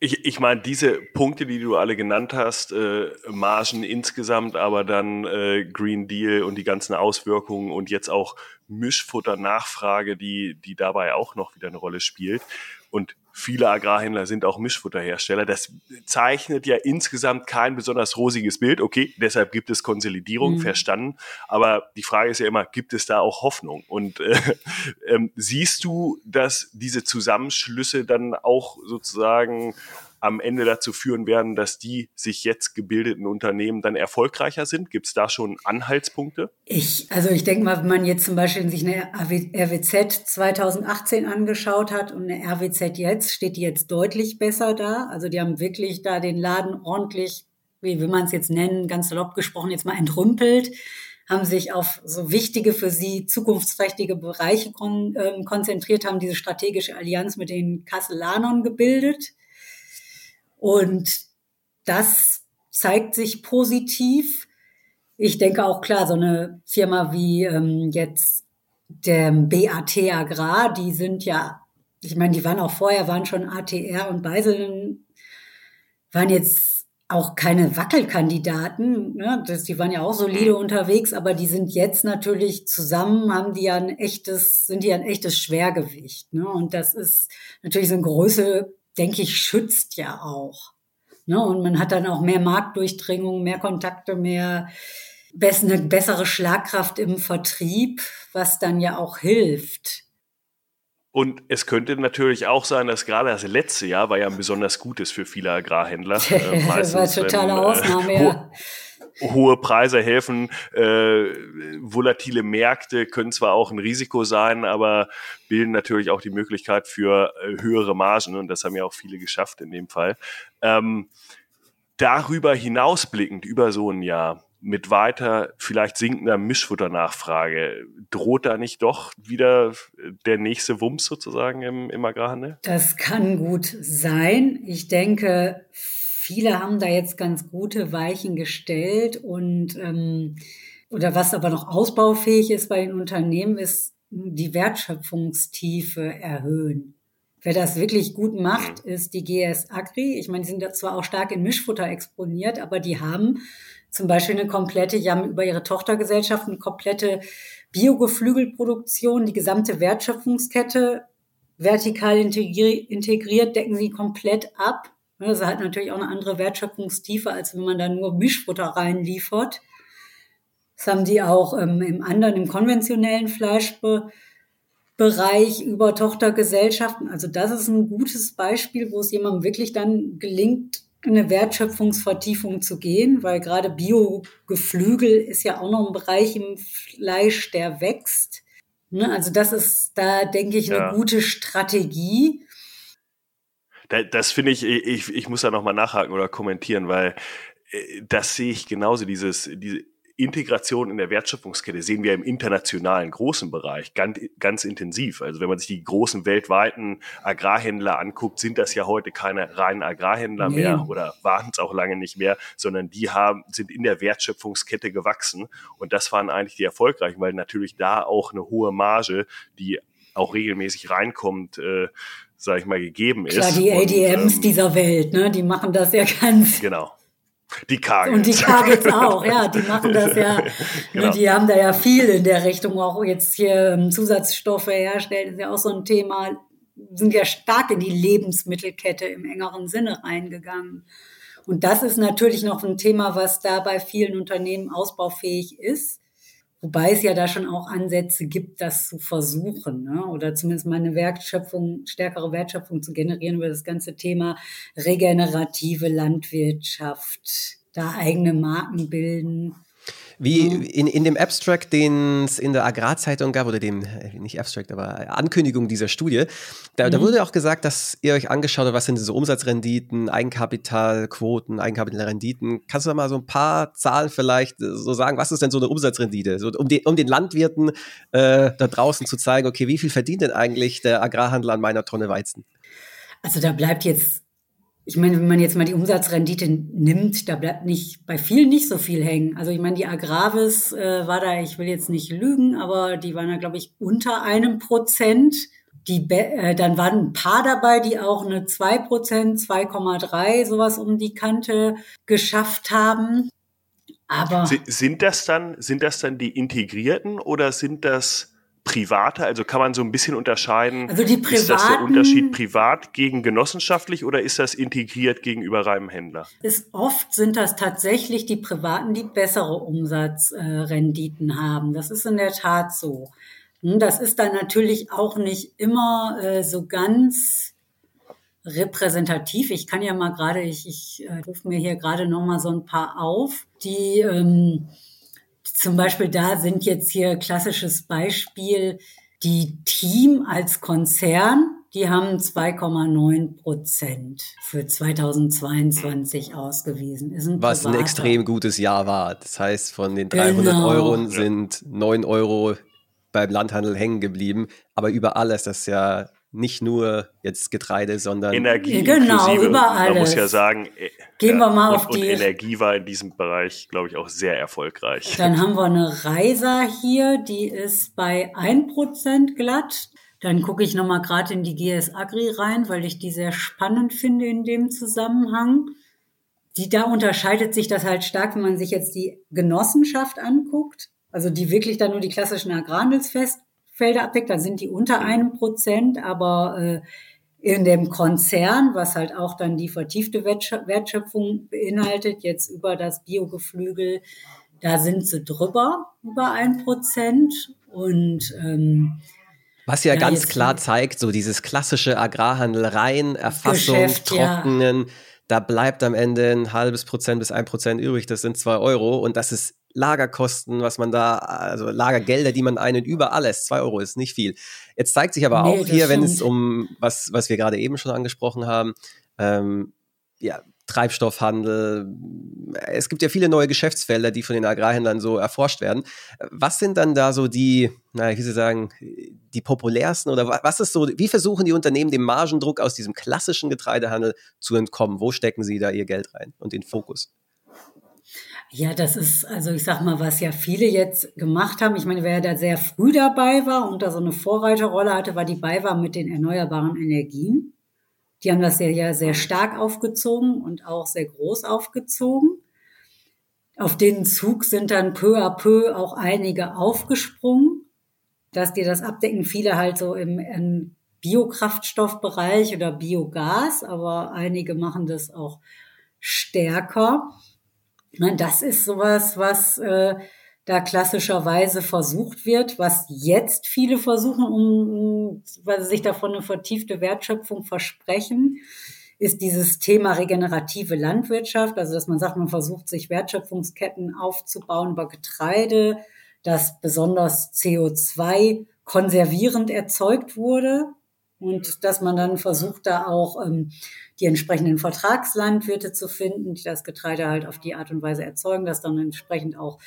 Ich, ich meine, diese Punkte, die du alle genannt hast, äh, Margen insgesamt, aber dann äh, Green Deal und die ganzen Auswirkungen und jetzt auch Mischfutter-Nachfrage, die, die dabei auch noch wieder eine Rolle spielt. Und viele Agrarhändler sind auch Mischfutterhersteller. Das zeichnet ja insgesamt kein besonders rosiges Bild. Okay, deshalb gibt es Konsolidierung, mhm. verstanden. Aber die Frage ist ja immer, gibt es da auch Hoffnung? Und äh, äh, siehst du, dass diese Zusammenschlüsse dann auch sozusagen am Ende dazu führen werden, dass die sich jetzt gebildeten Unternehmen dann erfolgreicher sind? Gibt es da schon Anhaltspunkte? Ich, also ich denke mal, wenn man jetzt zum Beispiel sich eine RWZ 2018 angeschaut hat und eine RWZ jetzt, steht die jetzt deutlich besser da. Also die haben wirklich da den Laden ordentlich, wie will man es jetzt nennen, ganz salopp gesprochen, jetzt mal entrümpelt haben sich auf so wichtige für sie zukunftsträchtige Bereiche kon äh, konzentriert, haben diese strategische Allianz mit den Kasselanern gebildet. Und das zeigt sich positiv. Ich denke auch klar, so eine Firma wie ähm, jetzt der BAT Agrar, die sind ja, ich meine, die waren auch vorher, waren schon ATR und Beisel, waren jetzt auch keine Wackelkandidaten. Ne? Das, die waren ja auch solide mhm. unterwegs, aber die sind jetzt natürlich zusammen, haben die ja ein echtes, sind die ja ein echtes Schwergewicht. Ne? Und das ist natürlich so eine Größe, denke ich, schützt ja auch. Ne? Und man hat dann auch mehr Marktdurchdringung, mehr Kontakte, mehr eine bessere Schlagkraft im Vertrieb, was dann ja auch hilft. Und es könnte natürlich auch sein, dass gerade das letzte Jahr war ja ein besonders gutes für viele Agrarhändler. Äh, das war totale wenn, äh, Ausnahme, ja hohe Preise helfen. Äh, volatile Märkte können zwar auch ein Risiko sein, aber bilden natürlich auch die Möglichkeit für äh, höhere Margen und das haben ja auch viele geschafft in dem Fall. Ähm, darüber hinausblickend über so ein Jahr mit weiter vielleicht sinkender Mischfutternachfrage, droht da nicht doch wieder der nächste Wumms sozusagen im, im Agrarhandel? Das kann gut sein. Ich denke, viele haben da jetzt ganz gute Weichen gestellt und ähm, oder was aber noch ausbaufähig ist bei den Unternehmen, ist die Wertschöpfungstiefe erhöhen. Wer das wirklich gut macht, mhm. ist die GS Agri. Ich meine, die sind zwar auch stark in Mischfutter exponiert, aber die haben zum Beispiel eine komplette, die haben über ihre Tochtergesellschaft eine komplette Biogeflügelproduktion, die gesamte Wertschöpfungskette vertikal integriert, decken sie komplett ab das hat natürlich auch eine andere Wertschöpfungstiefe, als wenn man da nur Mischfutter reinliefert. Das haben die auch ähm, im anderen, im konventionellen Fleischbereich über Tochtergesellschaften. Also das ist ein gutes Beispiel, wo es jemandem wirklich dann gelingt, eine Wertschöpfungsvertiefung zu gehen, weil gerade Biogeflügel ist ja auch noch ein Bereich im Fleisch, der wächst. Ne, also das ist da, denke ich, eine ja. gute Strategie das finde ich, ich, ich muss da nochmal nachhaken oder kommentieren, weil äh, das sehe ich genauso, dieses, diese Integration in der Wertschöpfungskette sehen wir im internationalen großen Bereich ganz, ganz intensiv. Also wenn man sich die großen weltweiten Agrarhändler anguckt, sind das ja heute keine reinen Agrarhändler nee. mehr oder waren es auch lange nicht mehr, sondern die haben, sind in der Wertschöpfungskette gewachsen. Und das waren eigentlich die erfolgreichen, weil natürlich da auch eine hohe Marge, die auch regelmäßig reinkommt, äh, sag ich mal, gegeben ist. Klar, die ADMs und, ähm, dieser Welt, ne, die machen das ja ganz. Genau. Die Kagels. Und die Kagels auch, ja, die machen das ja, ne, genau. die haben da ja viel in der Richtung, auch jetzt hier ähm, Zusatzstoffe herstellen, ist ja auch so ein Thema, sind ja stark in die Lebensmittelkette im engeren Sinne reingegangen. Und das ist natürlich noch ein Thema, was da bei vielen Unternehmen ausbaufähig ist. Wobei es ja da schon auch Ansätze gibt, das zu versuchen, ne? oder zumindest mal eine Wertschöpfung, stärkere Wertschöpfung zu generieren über das ganze Thema regenerative Landwirtschaft, da eigene Marken bilden. Wie in, in dem Abstract, den es in der Agrarzeitung gab, oder dem, äh, nicht Abstract, aber Ankündigung dieser Studie, da, mhm. da wurde auch gesagt, dass ihr euch angeschaut habt, was sind so Umsatzrenditen, Eigenkapitalquoten, Eigenkapitalrenditen. Kannst du da mal so ein paar Zahlen vielleicht äh, so sagen, was ist denn so eine Umsatzrendite? So, um, die, um den Landwirten äh, da draußen zu zeigen, okay, wie viel verdient denn eigentlich der Agrarhandel an meiner Tonne Weizen? Also da bleibt jetzt ich meine, wenn man jetzt mal die Umsatzrendite nimmt, da bleibt nicht bei vielen nicht so viel hängen. Also ich meine, die Agravis äh, war da, ich will jetzt nicht lügen, aber die waren da, glaube ich, unter einem Prozent. Die, äh, dann waren ein paar dabei, die auch eine 2%, 2,3 sowas um die Kante geschafft haben. Aber sind das dann sind das dann die integrierten oder sind das private? Also kann man so ein bisschen unterscheiden, also die privaten, ist das der Unterschied privat gegen genossenschaftlich oder ist das integriert gegenüber reinem Händler? Ist oft sind das tatsächlich die privaten, die bessere Umsatzrenditen äh, haben. Das ist in der Tat so. Hm, das ist dann natürlich auch nicht immer äh, so ganz repräsentativ. Ich kann ja mal gerade, ich, ich äh, rufe mir hier gerade noch mal so ein paar auf, die ähm, zum Beispiel da sind jetzt hier klassisches Beispiel die Team als Konzern, die haben 2,9 Prozent für 2022 ausgewiesen. Ist ein Was ein extrem gutes Jahr war. Das heißt, von den 300 genau. Euro sind 9 Euro beim Landhandel hängen geblieben. Aber überall ist das ja nicht nur jetzt Getreide, sondern Energie. Genau, überall. Man muss ja sagen, äh, gehen wir mal und, auf die. Und Energie war in diesem Bereich, glaube ich, auch sehr erfolgreich. Dann haben wir eine Reiser hier, die ist bei 1% glatt. Dann gucke ich nochmal gerade in die GS Agri rein, weil ich die sehr spannend finde in dem Zusammenhang. Die, da unterscheidet sich das halt stark, wenn man sich jetzt die Genossenschaft anguckt. Also die wirklich dann nur die klassischen Agrarhandelsfest Felder abdeckt, dann sind die unter einem Prozent, aber äh, in dem Konzern, was halt auch dann die vertiefte Wertschöpfung beinhaltet, jetzt über das Biogeflügel, da sind sie drüber, über ein Prozent. Und ähm, Was ja, ja ganz klar zeigt, so dieses klassische Agrarhandel rein, Erfassung, Geschäft, Trockenen, ja. da bleibt am Ende ein halbes Prozent bis ein Prozent übrig, das sind zwei Euro und das ist Lagerkosten, was man da, also Lagergelder, die man einen über alles, zwei Euro ist nicht viel. Jetzt zeigt sich aber nee, auch hier, wenn es um was, was wir gerade eben schon angesprochen haben, ähm, ja, Treibstoffhandel. Es gibt ja viele neue Geschäftsfelder, die von den Agrarhändlern so erforscht werden. Was sind dann da so die, na, wie Sie sagen, die populärsten oder was ist so, wie versuchen die Unternehmen dem Margendruck aus diesem klassischen Getreidehandel zu entkommen? Wo stecken sie da ihr Geld rein und den Fokus? Ja, das ist, also ich sag mal, was ja viele jetzt gemacht haben. Ich meine, wer da sehr früh dabei war und da so eine Vorreiterrolle hatte, war die BayWa mit den erneuerbaren Energien. Die haben das ja, ja sehr stark aufgezogen und auch sehr groß aufgezogen. Auf den Zug sind dann peu à peu auch einige aufgesprungen, dass die das abdecken. Viele halt so im, im Biokraftstoffbereich oder Biogas, aber einige machen das auch stärker. Das ist sowas, was äh, da klassischerweise versucht wird, was jetzt viele versuchen, um, weil sie sich davon eine vertiefte Wertschöpfung versprechen, ist dieses Thema regenerative Landwirtschaft. Also, dass man sagt, man versucht, sich Wertschöpfungsketten aufzubauen über Getreide, das besonders CO2 konservierend erzeugt wurde und dass man dann versucht, da auch ähm, die entsprechenden Vertragslandwirte zu finden, die das Getreide halt auf die Art und Weise erzeugen, das dann entsprechend auch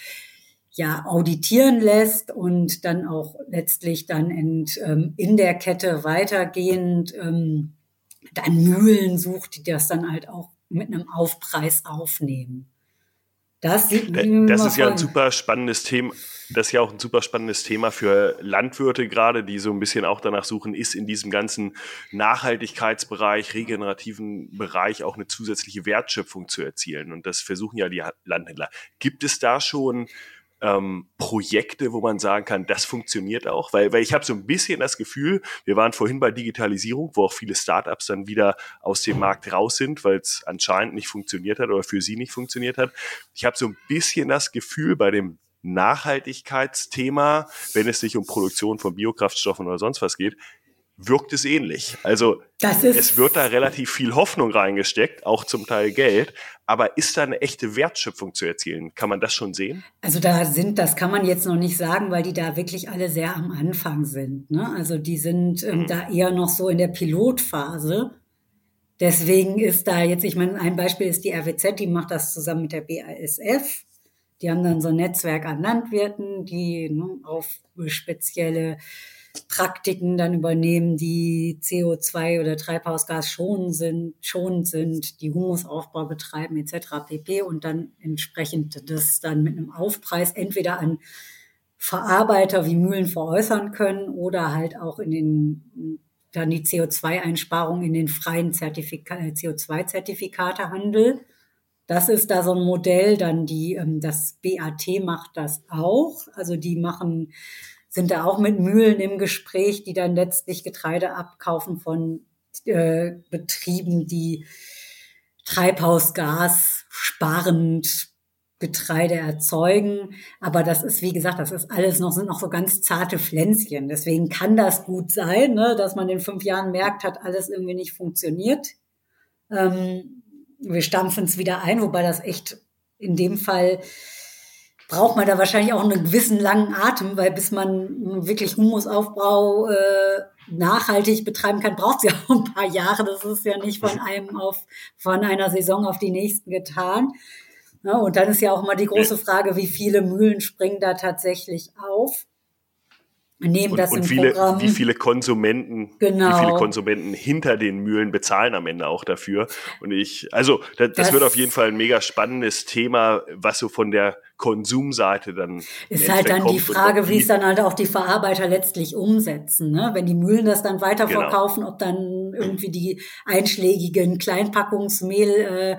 ja, auditieren lässt und dann auch letztlich dann in, ähm, in der Kette weitergehend ähm, dann Mühlen sucht, die das dann halt auch mit einem Aufpreis aufnehmen. Das, sieht das ist ja ein super spannendes Thema. Das ist ja auch ein super spannendes Thema für Landwirte gerade, die so ein bisschen auch danach suchen, ist in diesem ganzen Nachhaltigkeitsbereich, regenerativen Bereich auch eine zusätzliche Wertschöpfung zu erzielen. Und das versuchen ja die Landhändler. Gibt es da schon ähm, Projekte, wo man sagen kann, das funktioniert auch? Weil, weil ich habe so ein bisschen das Gefühl, wir waren vorhin bei Digitalisierung, wo auch viele Startups dann wieder aus dem Markt raus sind, weil es anscheinend nicht funktioniert hat oder für sie nicht funktioniert hat. Ich habe so ein bisschen das Gefühl bei dem Nachhaltigkeitsthema, wenn es sich um Produktion von Biokraftstoffen oder sonst was geht, wirkt es ähnlich. Also es wird da relativ viel Hoffnung reingesteckt, auch zum Teil Geld. Aber ist da eine echte Wertschöpfung zu erzielen? Kann man das schon sehen? Also da sind, das kann man jetzt noch nicht sagen, weil die da wirklich alle sehr am Anfang sind. Ne? Also die sind ähm, mhm. da eher noch so in der Pilotphase. Deswegen ist da jetzt, ich meine, ein Beispiel ist die RWZ, die macht das zusammen mit der BASF. Die haben dann so ein Netzwerk an Landwirten, die ne, auf spezielle Praktiken dann übernehmen, die CO2 oder Treibhausgas schonend sind, schonend sind, die Humusaufbau betreiben etc. pp. Und dann entsprechend das dann mit einem Aufpreis entweder an Verarbeiter wie Mühlen veräußern können oder halt auch in den dann die CO2-Einsparung in den freien Zertifika CO2-Zertifikatehandel. Das ist da so ein Modell, dann die, ähm, das BAT macht das auch. Also die machen sind da auch mit Mühlen im Gespräch, die dann letztlich Getreide abkaufen von äh, Betrieben, die Treibhausgas sparend Getreide erzeugen. Aber das ist, wie gesagt, das ist alles noch, sind noch so ganz zarte Pflänzchen. Deswegen kann das gut sein, ne, dass man in fünf Jahren merkt, hat alles irgendwie nicht funktioniert. Ähm, wir stampfen es wieder ein, wobei das echt in dem Fall braucht man da wahrscheinlich auch einen gewissen langen Atem, weil bis man wirklich Humusaufbau äh, nachhaltig betreiben kann, braucht es ja auch ein paar Jahre. Das ist ja nicht von einem auf von einer Saison auf die nächsten getan. Ja, und dann ist ja auch mal die große Frage, wie viele Mühlen springen da tatsächlich auf nehmen und, das und im viele, Programm. wie viele Konsumenten, genau. wie viele Konsumenten hinter den Mühlen bezahlen am Ende auch dafür. Und ich, also das, das, das wird auf jeden Fall ein mega spannendes Thema, was so von der Konsumseite dann ist halt dann die Frage, wie es dann halt auch die Verarbeiter letztlich umsetzen, ne? Wenn die Mühlen das dann weiterverkaufen, genau. ob dann irgendwie die einschlägigen Kleinpackungsmehl äh,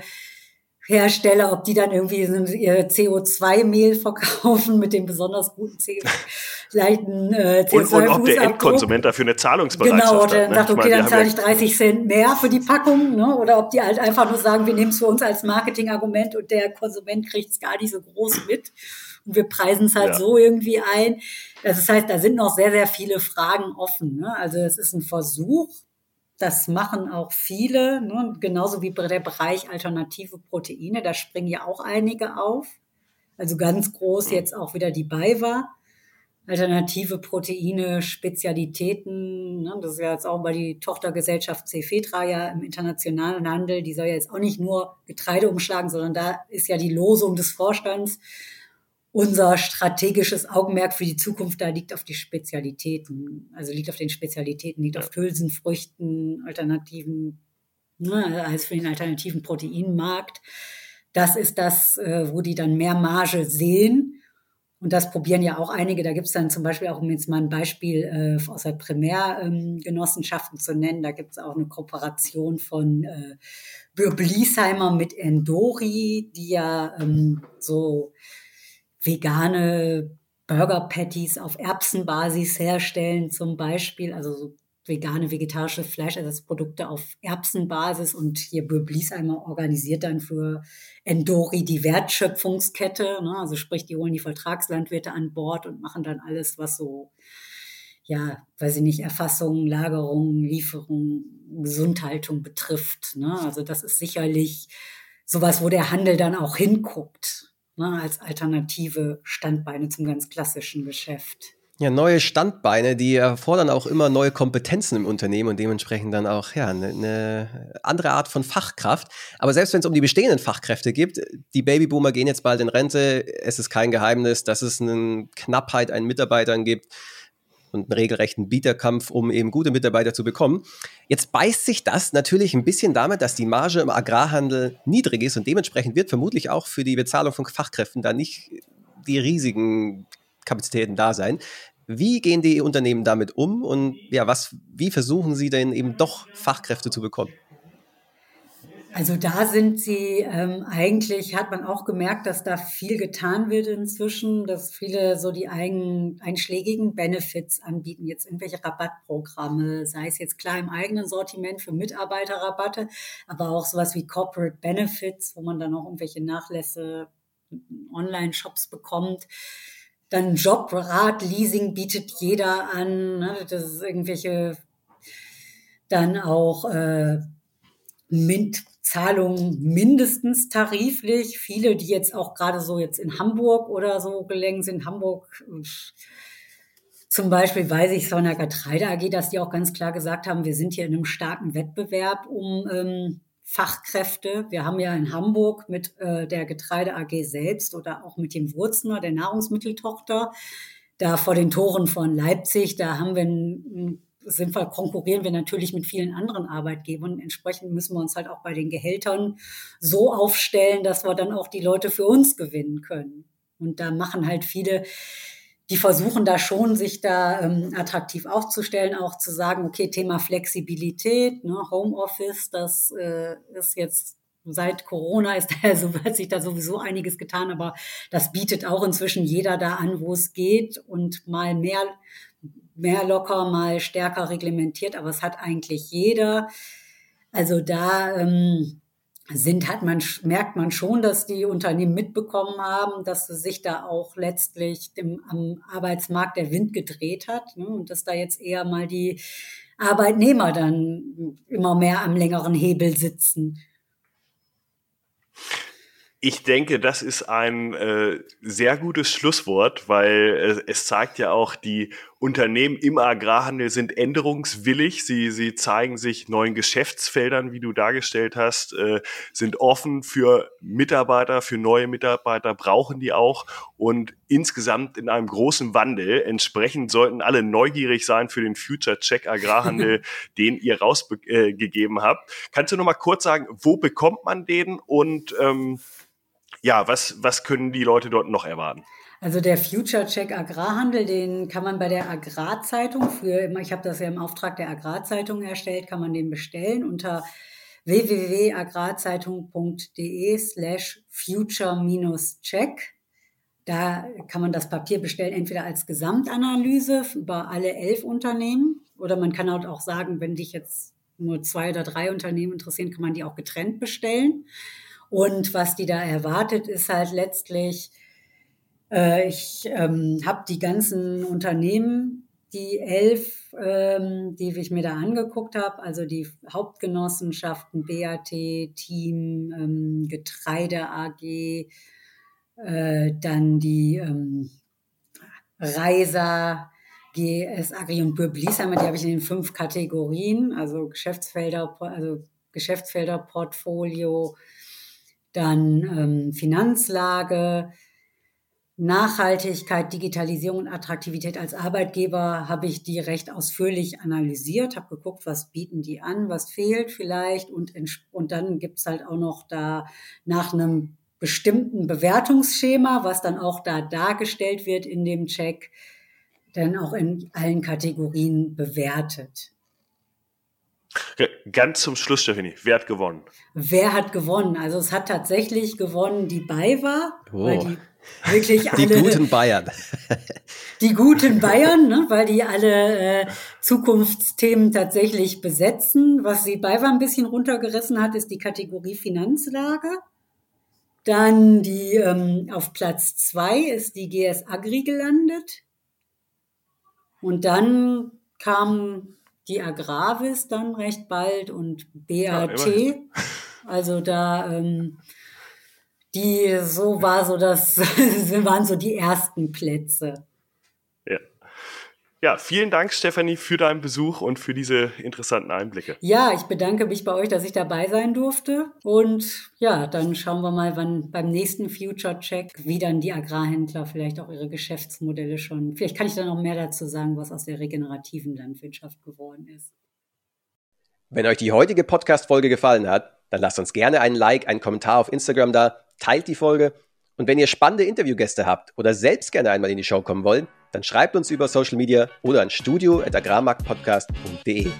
Hersteller, ob die dann irgendwie ihr CO2-Mehl verkaufen mit dem besonders guten CO leichten äh, CO2 und, und ob der Endkonsument dafür eine Zahlungsbereitschaft genau, hat. Genau, der ne? sagt, okay, dann zahle ich 30 Cent mehr für die Packung, ne? oder ob die halt einfach nur sagen, wir nehmen es für uns als Marketingargument und der Konsument kriegt es gar nicht so groß mit. und wir preisen es halt ja. so irgendwie ein. Das heißt, da sind noch sehr, sehr viele Fragen offen. Ne? Also es ist ein Versuch, das machen auch viele, ne? genauso wie der Bereich alternative Proteine, da springen ja auch einige auf. Also ganz groß mhm. jetzt auch wieder die BayWa. Alternative Proteine, Spezialitäten, ne? das ist ja jetzt auch bei die Tochtergesellschaft Cefetra ja im internationalen Handel, die soll ja jetzt auch nicht nur Getreide umschlagen, sondern da ist ja die Losung des Vorstands, unser strategisches Augenmerk für die Zukunft da liegt auf die Spezialitäten, also liegt auf den Spezialitäten, liegt ja. auf Hülsenfrüchten, alternativen, ne, also für den alternativen Proteinmarkt. Das ist das, äh, wo die dann mehr Marge sehen. Und das probieren ja auch einige. Da gibt es dann zum Beispiel auch, um jetzt mal ein Beispiel äh, aus der Primärgenossenschaften ähm, zu nennen, da gibt es auch eine Kooperation von äh, Bliesheimer mit Endori, die ja ähm, so vegane Burger Patties auf Erbsenbasis herstellen zum Beispiel, also so vegane, vegetarische Fleischersatzprodukte auf Erbsenbasis und hier Bliesheimer organisiert dann für Endori die Wertschöpfungskette, ne? also sprich, die holen die Vertragslandwirte an Bord und machen dann alles, was so, ja, weiß ich nicht, Erfassung, Lagerung, Lieferung, Gesundhaltung betrifft. Ne? Also das ist sicherlich sowas, wo der Handel dann auch hinguckt ne, als alternative Standbeine zum ganz klassischen Geschäft. Ja, neue Standbeine, die erfordern auch immer neue Kompetenzen im Unternehmen und dementsprechend dann auch ja, eine, eine andere Art von Fachkraft. Aber selbst wenn es um die bestehenden Fachkräfte geht, die Babyboomer gehen jetzt bald in Rente. Es ist kein Geheimnis, dass es eine Knappheit an Mitarbeitern gibt und einen regelrechten Bieterkampf, um eben gute Mitarbeiter zu bekommen. Jetzt beißt sich das natürlich ein bisschen damit, dass die Marge im Agrarhandel niedrig ist und dementsprechend wird vermutlich auch für die Bezahlung von Fachkräften da nicht die riesigen Kapazitäten da sein. Wie gehen die Unternehmen damit um und ja, was, wie versuchen sie denn eben doch Fachkräfte zu bekommen? Also da sind sie ähm, eigentlich, hat man auch gemerkt, dass da viel getan wird inzwischen, dass viele so die eigenen einschlägigen Benefits anbieten, jetzt irgendwelche Rabattprogramme, sei es jetzt klar im eigenen Sortiment für Mitarbeiterrabatte, aber auch sowas wie Corporate Benefits, wo man dann auch irgendwelche Nachlässe Online-Shops bekommt. Dann Jobrat, Leasing bietet jeder an, ne? das ist irgendwelche dann auch äh, Mint Zahlungen mindestens tariflich. Viele, die jetzt auch gerade so jetzt in Hamburg oder so gelenkt sind, Hamburg zum Beispiel weiß ich von der Getreide AG, dass die auch ganz klar gesagt haben, wir sind hier in einem starken Wettbewerb um ähm, Fachkräfte. Wir haben ja in Hamburg mit äh, der Getreide AG selbst oder auch mit dem Wurzner, der Nahrungsmitteltochter, da vor den Toren von Leipzig, da haben wir ein, sinnvoll konkurrieren wir natürlich mit vielen anderen Arbeitgebern. Entsprechend müssen wir uns halt auch bei den Gehältern so aufstellen, dass wir dann auch die Leute für uns gewinnen können. Und da machen halt viele, die versuchen da schon, sich da ähm, attraktiv aufzustellen, auch zu sagen, okay, Thema Flexibilität, ne, Homeoffice, das äh, ist jetzt seit Corona ist da so, hat sich da sowieso einiges getan, aber das bietet auch inzwischen jeder da an, wo es geht und mal mehr mehr locker, mal stärker reglementiert, aber es hat eigentlich jeder. Also da ähm, sind, hat man, merkt man schon, dass die Unternehmen mitbekommen haben, dass sich da auch letztlich dem, am Arbeitsmarkt der Wind gedreht hat ne, und dass da jetzt eher mal die Arbeitnehmer dann immer mehr am längeren Hebel sitzen. Ich denke, das ist ein äh, sehr gutes Schlusswort, weil äh, es zeigt ja auch, die Unternehmen im Agrarhandel sind änderungswillig. Sie, sie zeigen sich neuen Geschäftsfeldern, wie du dargestellt hast, äh, sind offen für Mitarbeiter, für neue Mitarbeiter, brauchen die auch und insgesamt in einem großen Wandel. Entsprechend sollten alle neugierig sein für den Future Check Agrarhandel, den ihr rausgegeben äh, habt. Kannst du noch mal kurz sagen, wo bekommt man den und ähm, ja, was, was können die Leute dort noch erwarten? Also der Future Check Agrarhandel, den kann man bei der Agrarzeitung für, ich habe das ja im Auftrag der Agrarzeitung erstellt, kann man den bestellen unter www.agrarzeitung.de slash future-check. Da kann man das Papier bestellen, entweder als Gesamtanalyse über alle elf Unternehmen oder man kann halt auch sagen, wenn dich jetzt nur zwei oder drei Unternehmen interessieren, kann man die auch getrennt bestellen. Und was die da erwartet, ist halt letztlich Äh, ich ähm, habe die ganzen Unternehmen, die elf, ähm, die ich mir da angeguckt habe, also die Hauptgenossenschaften BAT, Team, ähm, Getreide AG, äh, dann die ähm, Reiser, GS Agri und Böblisheimer, die habe ich in den fünf Kategorien, also Geschäftsfelder, also Geschäftsfelderportfolio, dann ähm, Finanzlage, Nachhaltigkeit, Digitalisierung und Attraktivität als Arbeitgeber habe ich die recht ausführlich analysiert, habe geguckt, was bieten die an, was fehlt vielleicht und, und dann gibt's halt auch noch da nach einem bestimmten Bewertungsschema, was dann auch da dargestellt wird in dem Check, dann auch in allen Kategorien bewertet. Ganz zum Schluss, Stephanie, wer hat gewonnen? Wer hat gewonnen? Also es hat tatsächlich gewonnen die BayWa, oh. weil die wirklich alle... Die guten Bayern. Die guten Bayern, ne, weil die alle äh, Zukunftsthemen tatsächlich besetzen. Was die BayWa ein bisschen runtergerissen hat, ist die Kategorie Finanzlage. Dann die ähm, auf Platz zwei ist die GS Agri gelandet. Und dann kam die Agravis dann recht bald und BAT. Ja, also da, ähm, die, so war so das, waren so die ersten Plätze. Ja, vielen Dank, Stefanie, für deinen Besuch und für diese interessanten Einblicke. Ja, ich bedanke mich bei euch, dass ich dabei sein durfte. Und ja, dann schauen wir mal, wann beim nächsten Future Check, wie dann die Agrarhändler vielleicht auch ihre Geschäftsmodelle schon. Vielleicht kann ich dann noch mehr dazu sagen, was aus der regenerativen Landwirtschaft geworden ist. Wenn euch die heutige Podcast-Folge gefallen hat, dann lasst uns gerne einen Like, einen Kommentar auf Instagram da, teilt die Folge. Und wenn ihr spannende Interviewgäste habt oder selbst gerne einmal in die Show kommen wollt, dann schreibt uns über Social Media oder an studio.agrarmarktpodcast.de.